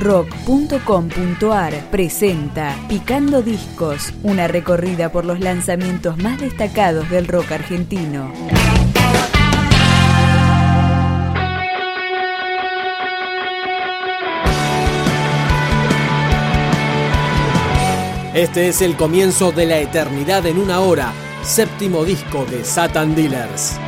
rock.com.ar presenta Picando Discos, una recorrida por los lanzamientos más destacados del rock argentino. Este es el comienzo de la eternidad en una hora, séptimo disco de Satan Dealers.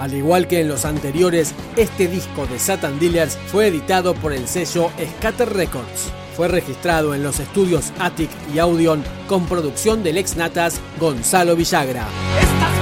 Al igual que en los anteriores, este disco de Satan Dealers fue editado por el sello Scatter Records. Fue registrado en los estudios Attic y Audion con producción del ex Natas Gonzalo Villagra. Estás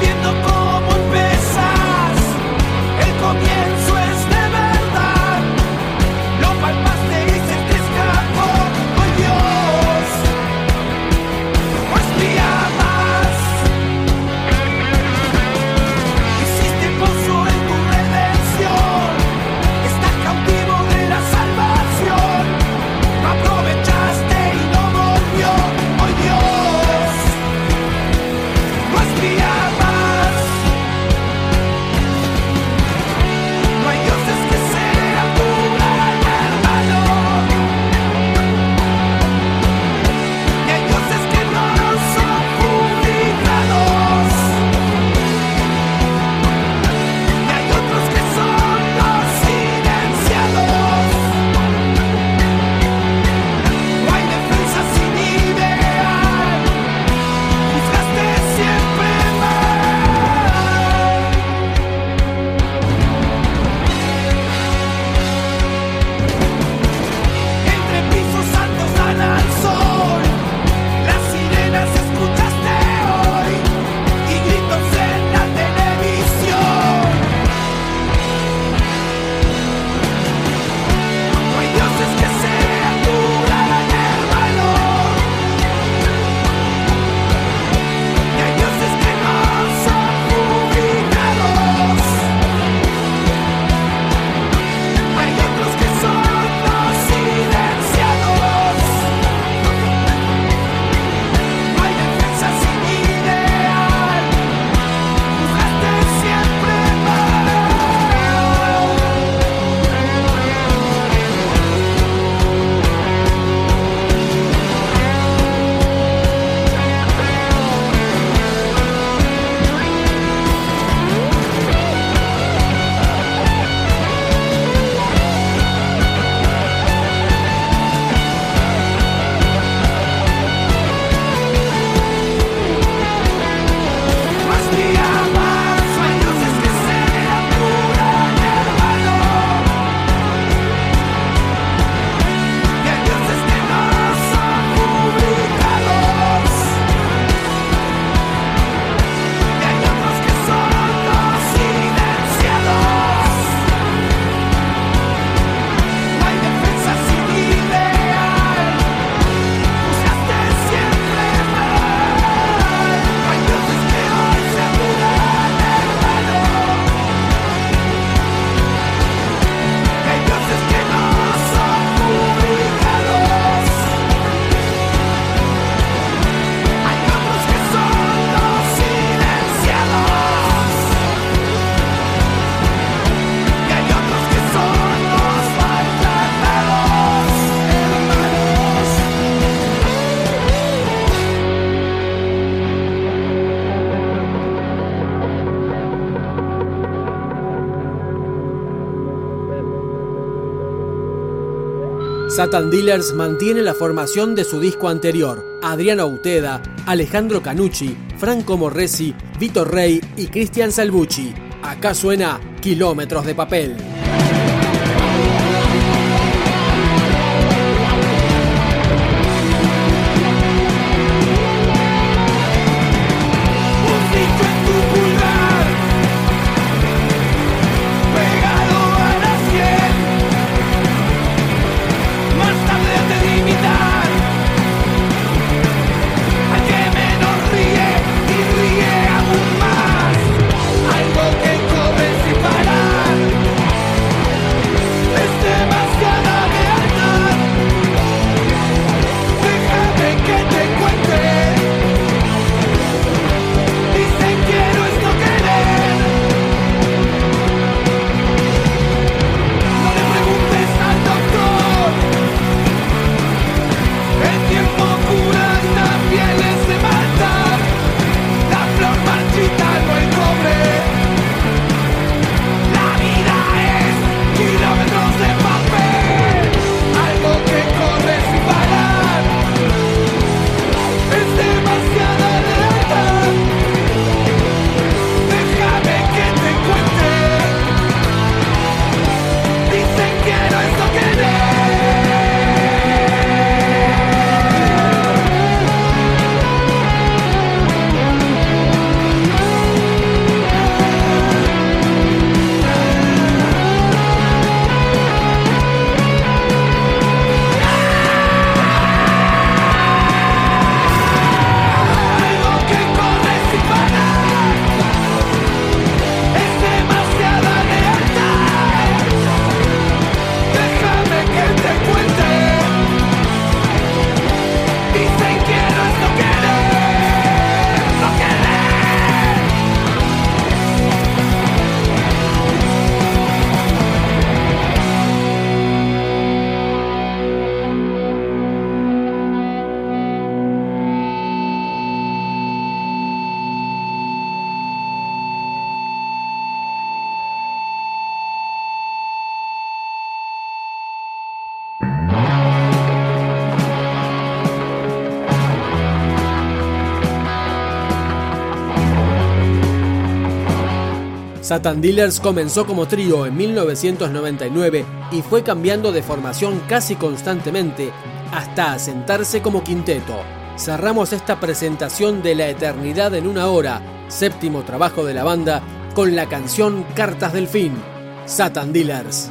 Satan Dealers mantiene la formación de su disco anterior. Adriano Auteda, Alejandro Canucci, Franco Morresi, Vito Rey y Cristian Salvucci. Acá suena Kilómetros de Papel. Satan Dealers comenzó como trío en 1999 y fue cambiando de formación casi constantemente hasta asentarse como quinteto. Cerramos esta presentación de La Eternidad en una hora, séptimo trabajo de la banda, con la canción Cartas del Fin, Satan Dealers.